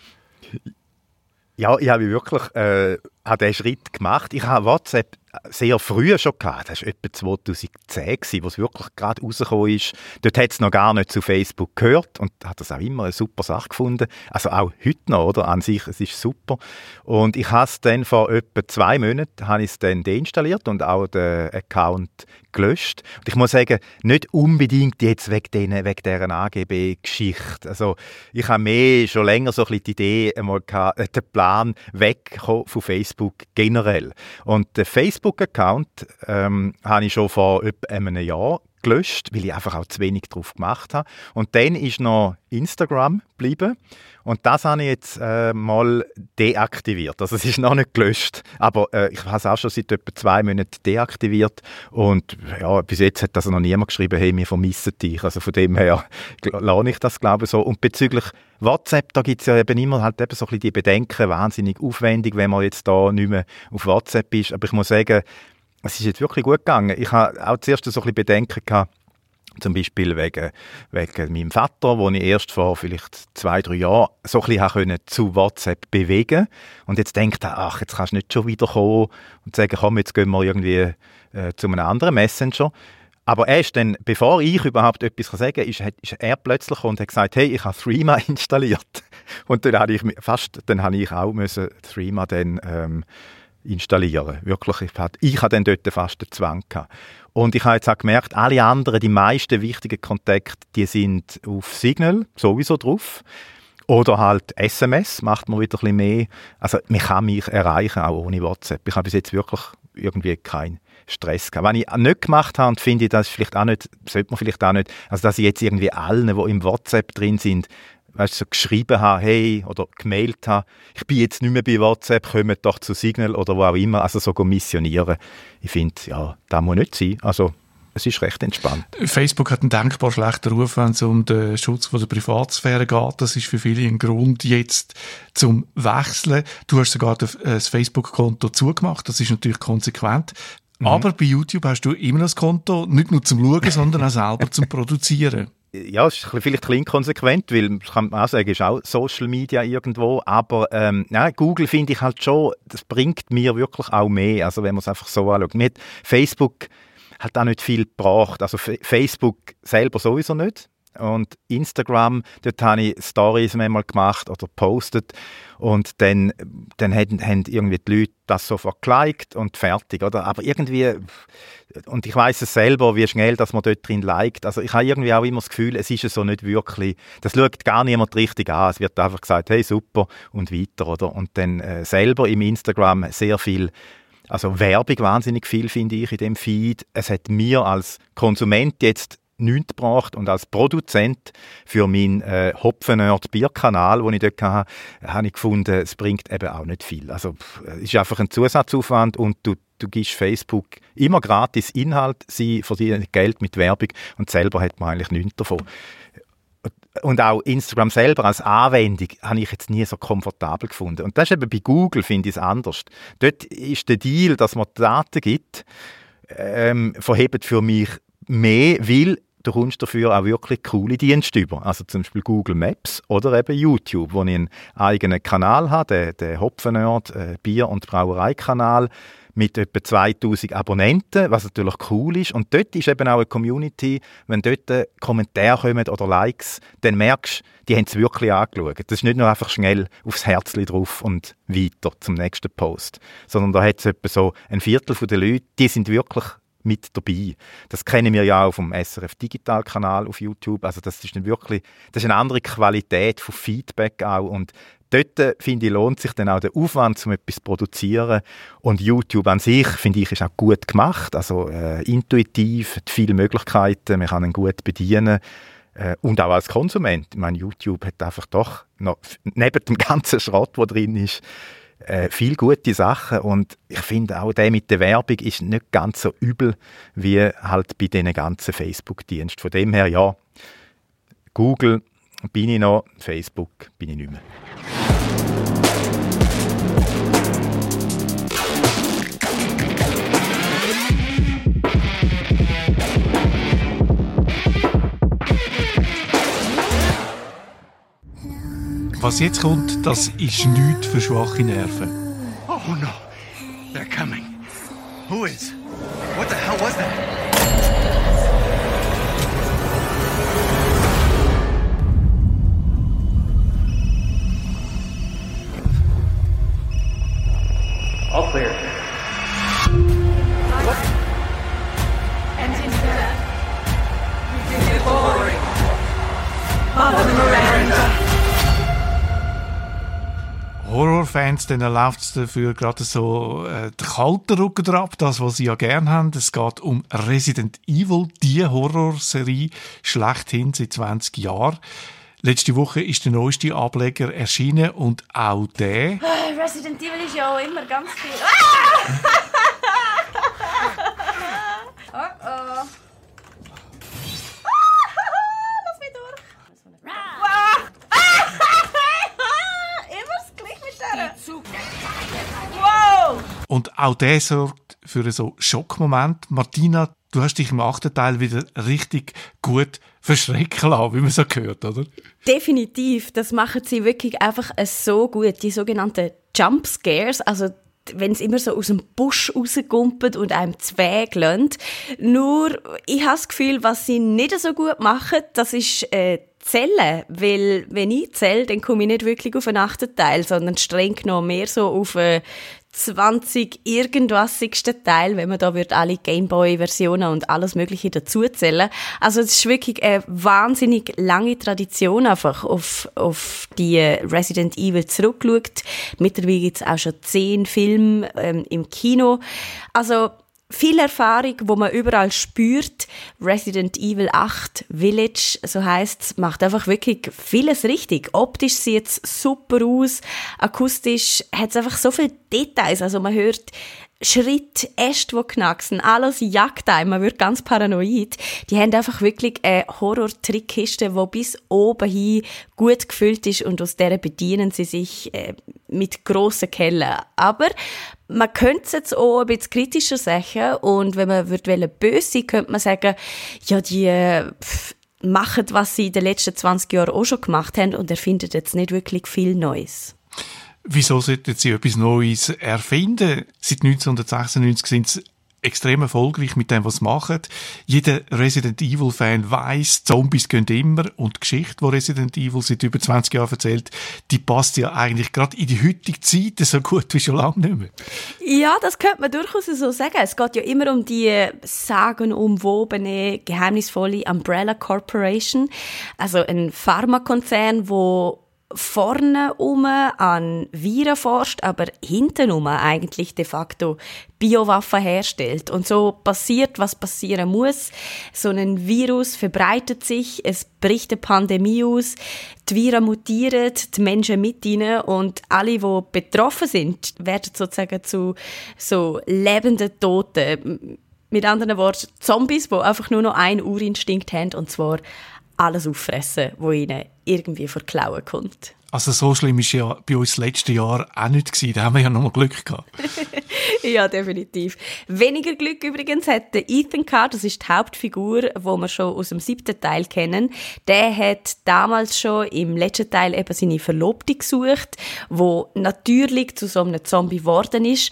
Ja, ich habe wirklich äh, diesen Schritt gemacht. Ich habe WhatsApp sehr früh schon gehabt. Das war etwa 2010, wo es wirklich gerade rausgekommen ist. Dort hat es noch gar nicht zu Facebook gehört und hat das auch immer eine super Sache gefunden. Also auch heute noch, oder? An sich, es ist super. Und ich habe es dann vor etwa zwei Monaten habe ich es dann deinstalliert und auch den Account gelöscht. Und ich muss sagen, nicht unbedingt jetzt wegen dieser AGB-Geschichte. Also ich habe mehr schon länger so ein bisschen die Idee, einmal gehabt, äh, den Plan weg von Facebook generell. Und der Facebook-Account ähm, habe ich schon vor etwa einem Jahr gelöscht, weil ich einfach auch zu wenig drauf gemacht habe. Und dann ist noch Instagram geblieben. Und das habe ich jetzt äh, mal deaktiviert. Also es ist noch nicht gelöscht, aber äh, ich habe es auch schon seit etwa zwei Monaten deaktiviert. Und ja, bis jetzt hat also noch niemand geschrieben, hey, wir vermissen dich. Also von dem her lerne ich das, glaube ich, so. Und bezüglich WhatsApp, da gibt es ja eben immer halt eben so ein bisschen die Bedenken, wahnsinnig aufwendig, wenn man jetzt da nicht mehr auf WhatsApp ist. Aber ich muss sagen, es ist jetzt wirklich gut gegangen. Ich habe auch zuerst so ein bisschen Bedenken gehabt, zum Beispiel wegen, wegen meinem Vater, wo ich erst vor vielleicht zwei, drei Jahren so ein bisschen zu WhatsApp bewegen Und jetzt denkt er, ach, jetzt kannst du nicht schon wieder kommen und sagen, komm, jetzt gehen wir irgendwie äh, zu einem anderen Messenger. Aber erst dann, bevor ich überhaupt etwas sagen kann, ist, ist er plötzlich und hat gesagt, hey, ich habe Threema installiert. Und dann habe ich fast, dann habe ich auch müssen Threema dann ähm, installieren. Wirklich, ich hatte, ich hatte dann dort fast den Zwang gehabt. Und ich habe jetzt auch gemerkt, alle anderen, die meisten wichtigen Kontakte, die sind auf Signal sowieso drauf. Oder halt SMS macht man wieder ein bisschen mehr. Also man kann mich erreichen, auch ohne WhatsApp. Ich habe bis jetzt wirklich irgendwie keinen Stress gehabt. Was ich nicht gemacht habe und finde, das vielleicht auch nicht, sollte man vielleicht auch nicht, also dass ich jetzt irgendwie allen, die im WhatsApp drin sind, weißt, so geschrieben habe, hey, oder gemailt habe, ich bin jetzt nicht mehr bei WhatsApp, kommt doch zu Signal oder wo auch immer, also so missionieren. Ich finde, ja, das muss nicht sein. Also es ist recht entspannt. Facebook hat einen denkbar schlechten Ruf, wenn es um den Schutz von der Privatsphäre geht. Das ist für viele ein Grund jetzt zum Wechseln. Du hast sogar das Facebook-Konto zugemacht. Das ist natürlich konsequent. Mhm. Aber bei YouTube hast du immer das Konto, nicht nur zum Schauen, sondern auch selber zum Produzieren. Ja, es ist vielleicht ein bisschen inkonsequent, weil, kann man auch sagen, ist auch Social Media irgendwo, aber ähm, ja, Google finde ich halt schon, das bringt mir wirklich auch mehr, also wenn man es einfach so anschaut. Mit Facebook hat auch nicht viel gebracht. Also Facebook selber sowieso nicht. Und Instagram, dort habe ich Stories manchmal gemacht oder postet und dann, dann haben, haben irgendwie die Leute das sofort geliked und fertig, oder? Aber irgendwie, und ich weiß es selber, wie schnell dass man dort drin liked. Also ich habe irgendwie auch immer das Gefühl, es ist so nicht wirklich, das schaut gar niemand richtig an. Es wird einfach gesagt, hey, super und weiter, oder? Und dann äh, selber im Instagram sehr viel also Werbung wahnsinnig viel, finde ich, in dem Feed. Es hat mir als Konsument jetzt nichts gebracht und als Produzent für meinen äh, Hopfennerd Bierkanal, den ich dort hatte, habe ich gefunden, es bringt eben auch nicht viel. Also es ist einfach ein Zusatzaufwand und du, du gibst Facebook immer gratis Inhalt, sie verdienen Geld mit Werbung und selber hat man eigentlich nichts davon und auch Instagram selber als Anwendung habe ich jetzt nie so komfortabel gefunden. Und das ist eben bei Google, finde ich es anders. Dort ist der Deal, dass man Daten gibt, ähm, verhebt für mich mehr, weil du kommst dafür auch wirklich coole Dienste über. Also zum Beispiel Google Maps oder eben YouTube, wo ich einen eigenen Kanal habe, den, den Hopfennerd, äh, Bier- und Brauereikanal mit etwa 2000 Abonnenten, was natürlich cool ist. Und dort ist eben auch eine Community, wenn dort Kommentare kommen oder Likes, dann merkst du, die haben es wirklich angeschaut. Das ist nicht nur einfach schnell aufs Herzli drauf und weiter zum nächsten Post, sondern da hat es etwa so ein Viertel der Leute, die sind wirklich mit dabei. Das kennen wir ja auch vom SRF Digital Kanal auf YouTube. Also das ist dann wirklich, das ist eine andere Qualität von Feedback auch und dort, äh, finde ich, lohnt sich dann auch der Aufwand, um etwas zu produzieren. Und YouTube an sich, finde ich, ist auch gut gemacht. Also äh, intuitiv, hat viele Möglichkeiten, man kann ihn gut bedienen. Äh, und auch als Konsument. Ich meine, YouTube hat einfach doch noch, neben dem ganzen Schrott, der drin ist, äh, viel gute Sachen und ich finde auch der mit der Werbung ist nicht ganz so übel wie halt bei diesen ganzen Facebook-Diensten. Von dem her, ja, Google bin ich noch, Facebook bin ich nicht mehr. Was jetzt kommt, das ist nichts für schwache Nerven. Oh no, they're coming. Who is? Horrorfans, dann läuft es dafür gerade so äh, der kalte Rücken drauf, das, was sie ja gerne haben. Es geht um Resident Evil, die Horrorserie schlechthin seit 20 Jahren. Letzte Woche ist der neueste Ableger erschienen und auch der. Resident Evil ist ja auch immer ganz viel. oh oh. Und auch der sorgt für einen so Schockmoment. Martina, du hast dich im achten Teil wieder richtig gut verschrecken lassen, wie man so gehört, oder? Definitiv. Das machen sie wirklich einfach so gut. Die sogenannten Jump Scares, also wenn es immer so aus dem Busch rauskumpelt und einem Zweig lässt. Nur, ich habe das Gefühl, was sie nicht so gut machen, das ist äh, Zellen, weil wenn ich zähle, dann komme ich nicht wirklich auf einen achten Teil, sondern streng genommen mehr so auf äh, 20 irgendwasigsten Teil, wenn man da wird alle Gameboy-Versionen und alles Mögliche dazuzählen. Also es ist wirklich eine wahnsinnig lange Tradition einfach auf, auf die Resident Evil zurückgeschaut. Mittlerweile gibt es auch schon zehn Filme ähm, im Kino. Also viel Erfahrung, wo man überall spürt. Resident Evil 8 Village, so heißt's, macht einfach wirklich vieles richtig. Optisch sieht es super aus, akustisch hat es einfach so viele Details. Also man hört Schritt, Äste, die knacksen, alles jagt einem, man wird ganz paranoid. Die haben einfach wirklich eine Horror-Trickkiste, die bis oben hin gut gefüllt ist und aus der bedienen sie sich äh, mit grossen Kellen. Aber man könnte es jetzt auch ein bisschen kritischer sagen und wenn man würde böse sein, könnte man sagen, ja, die äh, machen, was sie in den letzten 20 Jahren auch schon gemacht haben und erfinden jetzt nicht wirklich viel Neues. Wieso sollten sie etwas Neues erfinden? Seit 1996 sind sie extrem erfolgreich mit dem, was sie machen. Jeder Resident Evil-Fan weiß, Zombies gehen immer und die Geschichte, die Resident Evil seit über 20 Jahren erzählt, die passt ja eigentlich gerade in die heutige Zeit so gut wie schon lange nicht mehr. Ja, das könnte man durchaus so sagen. Es geht ja immer um die sagenumwobene, geheimnisvolle Umbrella Corporation, also ein Pharmakonzern, wo vorne um an Viren forscht, aber hinten um eigentlich de facto Biowaffen herstellt. Und so passiert, was passieren muss. So ein Virus verbreitet sich, es bricht eine Pandemie aus, die Viren mutieren, die Menschen mit ihnen und alle, die betroffen sind, werden sozusagen zu so lebenden Toten. Mit anderen Worten, Zombies, die einfach nur noch einen Urinstinkt haben, und zwar alles auffressen, wo ihnen irgendwie vor die Klauen kommt. Also so schlimm ist ja bei uns das letzte Jahr auch nicht gewesen. Da haben wir ja noch mal Glück gehabt. ja, definitiv. Weniger Glück übrigens hat Ethan gehabt. Das ist die Hauptfigur, wo wir schon aus dem siebten Teil kennen. Der hat damals schon im letzten Teil eben seine Verlobte gesucht, wo natürlich zu so einem Zombie geworden ist.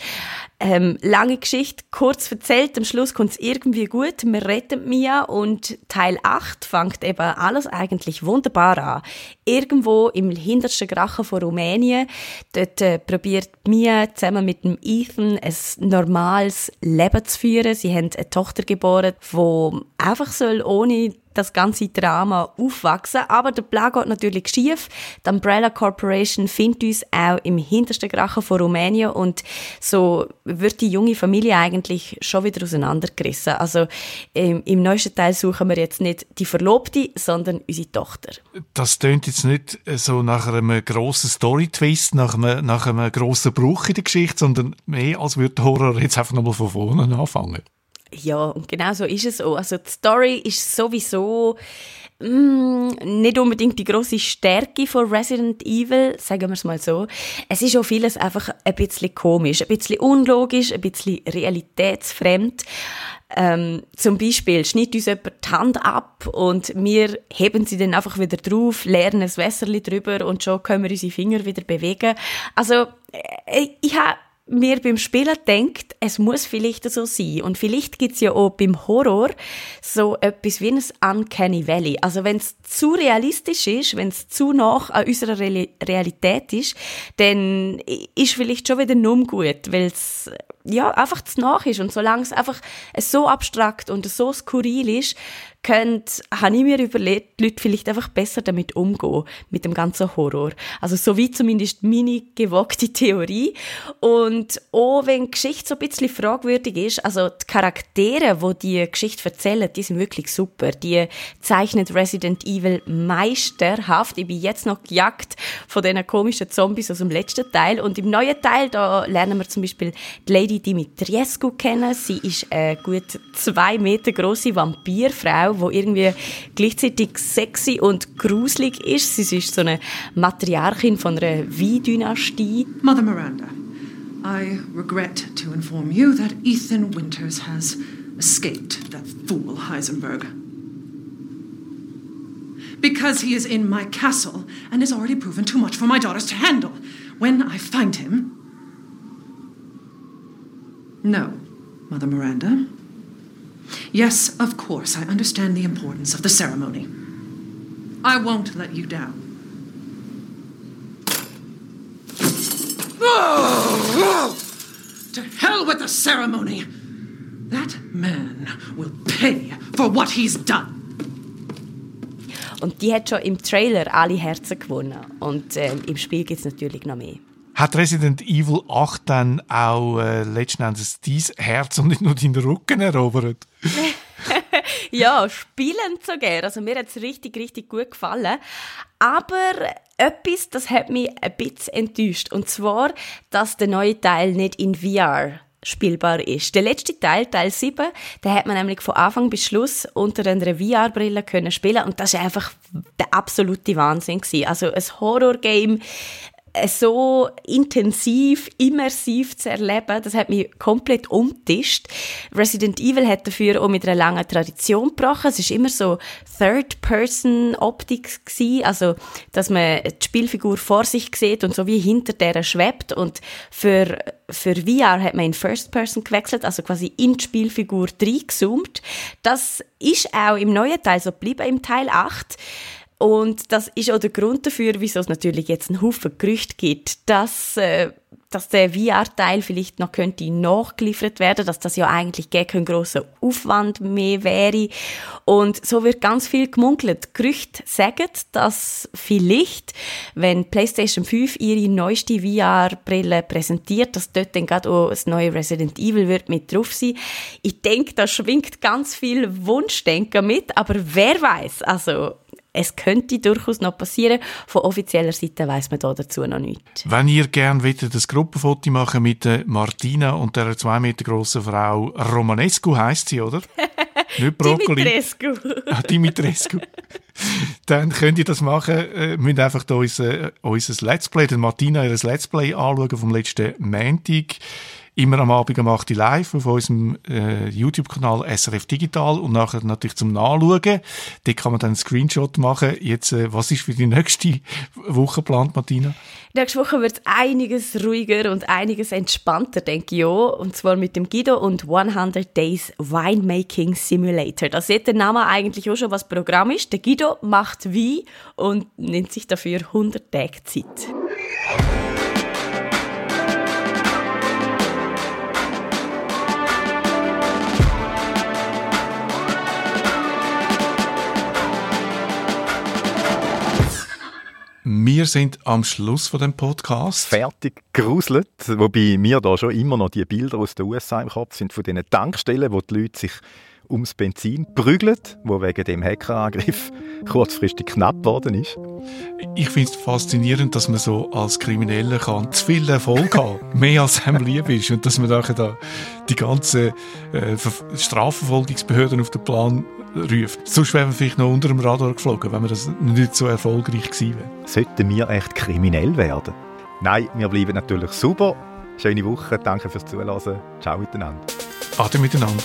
Ähm, lange Geschichte, kurz erzählt, am Schluss kommt es irgendwie gut, wir retten Mia und Teil 8 fängt eben alles eigentlich wunderbar an. Irgendwo im hintersten Grachen von Rumänien, dort äh, probiert Mia zusammen mit dem Ethan ein normales Leben zu führen. Sie haben eine Tochter geboren, die einfach soll ohne das ganze Drama aufwachsen. Aber der Plan geht natürlich schief. Die Umbrella Corporation findet uns auch im hintersten Grachen von Rumänien und so wird die junge Familie eigentlich schon wieder auseinandergerissen. Also im, im neuesten Teil suchen wir jetzt nicht die Verlobte, sondern unsere Tochter. Das tönt jetzt nicht so nach einem grossen Story-Twist, nach einem, nach einem grossen Bruch in der Geschichte, sondern mehr als würde Horror jetzt einfach nochmal von vorne anfangen. Ja, und genau so ist es auch. Also die Story ist sowieso mm, nicht unbedingt die große Stärke von Resident Evil, sagen wir es mal so. Es ist auch vieles einfach ein bisschen komisch, ein bisschen unlogisch, ein bisschen realitätsfremd. Ähm, zum Beispiel schnitt uns jemand die Hand ab und wir heben sie dann einfach wieder drauf, lernen ein Wässerli drüber und schon können wir unsere Finger wieder bewegen. Also, äh, ich habe mir beim Spielen denkt, es muss vielleicht so sein. Und vielleicht gibt's ja auch beim Horror so etwas wie ein Uncanny Valley. Also wenn es zu realistisch ist, wenn es zu nah an unserer Re Realität ist, dann ist vielleicht schon wieder nur gut, weil es ja, einfach zu nach ist. Und solange es einfach so abstrakt und so skurril ist, könnt, habe ich mir überlegt, die Leute vielleicht einfach besser damit umgehen, mit dem ganzen Horror. Also so wie zumindest meine gewagte Theorie. Und auch wenn die Geschichte so ein bisschen fragwürdig ist, also die Charaktere, die die Geschichte erzählen, die sind wirklich super. Die zeichnet Resident Evil meisterhaft. Ich bin jetzt noch gejagt von diesen komischen Zombies aus dem letzten Teil. Und im neuen Teil, da lernen wir zum Beispiel die Lady Dimitriescu kennen. Sie ist eine gut zwei Meter große Vampirfrau, wo irgendwie gleichzeitig sexy und gruselig ist. Sie ist so eine Matriarchin von einer Wie-Dynastie. Mother Miranda, I regret to inform you that Ethan Winters has escaped that fool Heisenberg. Because he is in my castle and has already proven too much for my daughters to handle. When I find him. No, Mother Miranda. Yes, of course, I understand the importance of the ceremony. I won't let you down. To hell with the ceremony! That man will pay for what he's done. Und die hat schon im Trailer alle Herzen gewonnen. Und ähm, im Spiel gibt es natürlich noch mehr. Hat Resident Evil 8 dann auch äh, letzten Endes dein Herz und nicht nur deinen Rücken erobert? ja, spielend sogar. Also mir hat es richtig, richtig gut gefallen. Aber etwas, das hat mich ein bisschen enttäuscht. Und zwar, dass der neue Teil nicht in VR spielbar ist. Der letzte Teil, Teil 7, da hat man nämlich von Anfang bis Schluss unter einer VR-Brille können spielen und das ist einfach der absolute Wahnsinn gewesen. Also ein Horror-Game so intensiv, immersiv zu erleben, das hat mich komplett umtischt. Resident Evil hat dafür auch mit einer langen Tradition gebrochen. Es ist immer so Third-Person-Optik gewesen, also dass man die Spielfigur vor sich sieht und so wie hinter der schwebt. Und für für VR hat man in First Person gewechselt, also quasi in die Spielfigur reingezoomt. Das ist auch im neuen Teil so geblieben, im Teil 8. Und das ist auch der Grund dafür, wieso es natürlich jetzt einen Haufen Gerüchte gibt, dass, äh, dass der VR-Teil vielleicht noch könnte nachgeliefert werden, dass das ja eigentlich gar kein grosser Aufwand mehr wäre. Und so wird ganz viel gemunkelt. Gerüchte sagen, dass vielleicht, wenn PlayStation 5 ihre neueste VR-Brille präsentiert, dass dort dann gerade auch das neue Resident Evil wird mit drauf sein. Ich denke, da schwingt ganz viel Wunschdenken mit, aber wer weiß, also es könnte durchaus noch passieren. Von offizieller Seite weiß man da dazu noch nichts. Wenn ihr gerne wollt, das Gruppenfoto machen mit Martina und der zwei Meter grossen Frau Romanescu heißt sie, oder? Nicht Brokkoli. Dimitrescu. ah, Dimitrescu. Dann könnt ihr das machen. Äh, müsst einfach da unser, unser Let's Play, den Martina ihr Let's Play anschauen vom letzten Montag immer am Abend um 8 Uhr live auf unserem äh, YouTube-Kanal SRF Digital und nachher natürlich zum Nachschauen. Dort kann man dann einen Screenshot machen. Jetzt, äh, was ist für die nächste Woche geplant, Martina? Nächste Woche wird es einiges ruhiger und einiges entspannter, denke ich auch. Und zwar mit dem Guido und 100 Days Winemaking Simulator. Da sieht der Name eigentlich auch schon, was Programm ist. Der Guido macht Wein und nimmt sich dafür 100 Tage Zeit. Wir sind am Schluss von dem Podcast. Fertig geruselt, wobei mir da schon immer noch die Bilder aus den USA im Kopf sind von diesen Tankstellen, wo die Leute sich ums Benzin prügeln, wo wegen dem Hackerangriff kurzfristig knapp geworden ist. Ich finde es faszinierend, dass man so als Krimineller kann zu viel Erfolg haben, mehr als einem lieb ist und dass man da die ganzen äh, Strafverfolgungsbehörden auf den Plan ruft. Sonst wären wir vielleicht noch unter dem Radar geflogen, wenn wir das nicht so erfolgreich gewesen wären. Sollten wir echt kriminell werden? Nein, wir bleiben natürlich super. Schöne Woche, danke fürs Zuhören. Ciao miteinander. Ade miteinander.